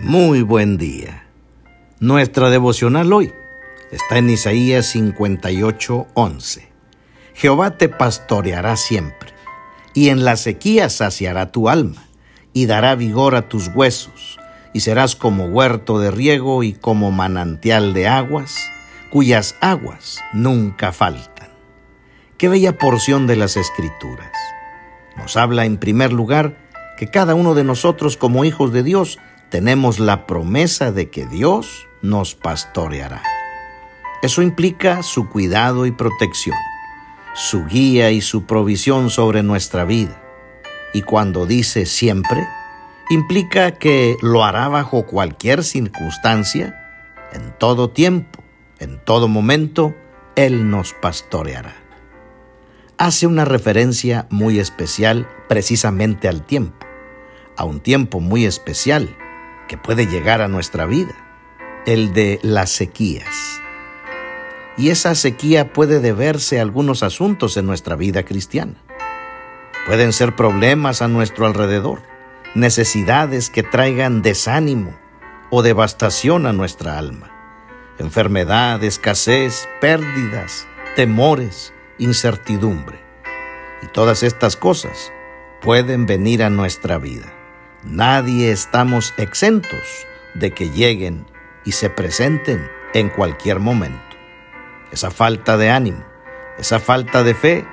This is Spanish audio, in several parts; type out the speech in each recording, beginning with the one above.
Muy buen día. Nuestra devocional hoy está en Isaías 58, 11. Jehová te pastoreará siempre, y en la sequía saciará tu alma, y dará vigor a tus huesos, y serás como huerto de riego y como manantial de aguas, cuyas aguas nunca faltan. Qué bella porción de las Escrituras. Nos habla en primer lugar que cada uno de nosotros como hijos de Dios tenemos la promesa de que Dios nos pastoreará. Eso implica su cuidado y protección, su guía y su provisión sobre nuestra vida. Y cuando dice siempre, implica que lo hará bajo cualquier circunstancia, en todo tiempo, en todo momento, Él nos pastoreará. Hace una referencia muy especial precisamente al tiempo, a un tiempo muy especial que puede llegar a nuestra vida, el de las sequías. Y esa sequía puede deberse a algunos asuntos en nuestra vida cristiana. Pueden ser problemas a nuestro alrededor, necesidades que traigan desánimo o devastación a nuestra alma, enfermedad, escasez, pérdidas, temores, incertidumbre. Y todas estas cosas pueden venir a nuestra vida. Nadie estamos exentos de que lleguen y se presenten en cualquier momento. Esa falta de ánimo, esa falta de fe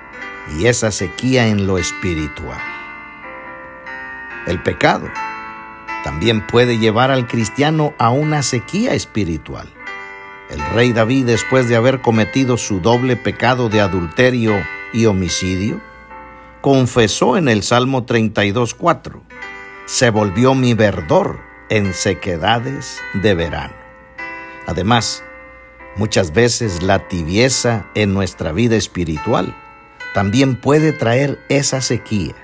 y esa sequía en lo espiritual. El pecado también puede llevar al cristiano a una sequía espiritual. El rey David, después de haber cometido su doble pecado de adulterio y homicidio, confesó en el Salmo 32.4, se volvió mi verdor en sequedades de verano. Además, muchas veces la tibieza en nuestra vida espiritual también puede traer esa sequía.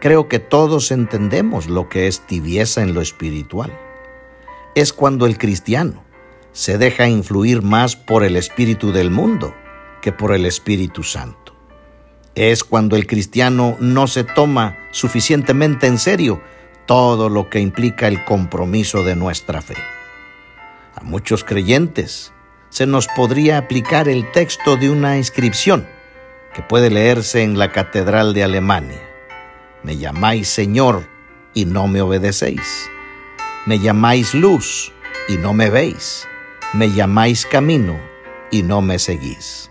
Creo que todos entendemos lo que es tibieza en lo espiritual. Es cuando el cristiano se deja influir más por el espíritu del mundo que por el Espíritu Santo es cuando el cristiano no se toma suficientemente en serio todo lo que implica el compromiso de nuestra fe. A muchos creyentes se nos podría aplicar el texto de una inscripción que puede leerse en la Catedral de Alemania. Me llamáis Señor y no me obedecéis. Me llamáis luz y no me veis. Me llamáis camino y no me seguís.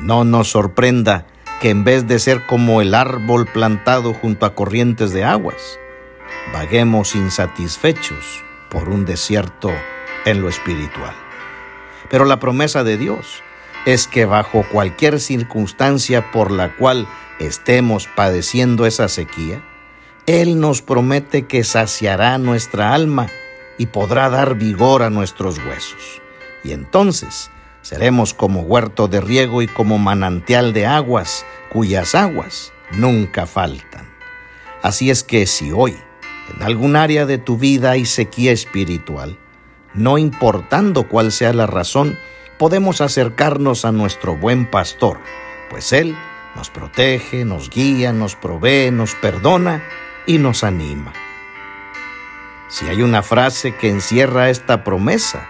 No nos sorprenda que en vez de ser como el árbol plantado junto a corrientes de aguas, vaguemos insatisfechos por un desierto en lo espiritual. Pero la promesa de Dios es que bajo cualquier circunstancia por la cual estemos padeciendo esa sequía, Él nos promete que saciará nuestra alma y podrá dar vigor a nuestros huesos. Y entonces Seremos como huerto de riego y como manantial de aguas, cuyas aguas nunca faltan. Así es que si hoy, en algún área de tu vida hay sequía espiritual, no importando cuál sea la razón, podemos acercarnos a nuestro buen pastor, pues Él nos protege, nos guía, nos provee, nos perdona y nos anima. Si hay una frase que encierra esta promesa,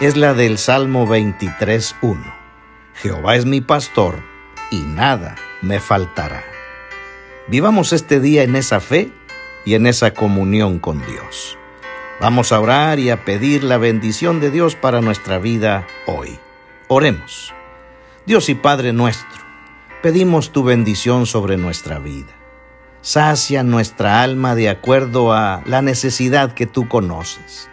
es la del Salmo 23.1. Jehová es mi pastor y nada me faltará. Vivamos este día en esa fe y en esa comunión con Dios. Vamos a orar y a pedir la bendición de Dios para nuestra vida hoy. Oremos. Dios y Padre nuestro, pedimos tu bendición sobre nuestra vida. Sacia nuestra alma de acuerdo a la necesidad que tú conoces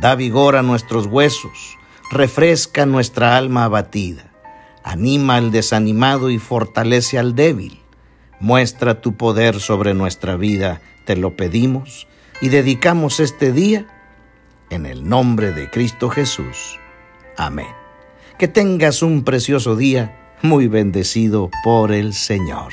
da vigor a nuestros huesos, refresca nuestra alma abatida, anima al desanimado y fortalece al débil. Muestra tu poder sobre nuestra vida, te lo pedimos y dedicamos este día en el nombre de Cristo Jesús. Amén. Que tengas un precioso día muy bendecido por el Señor.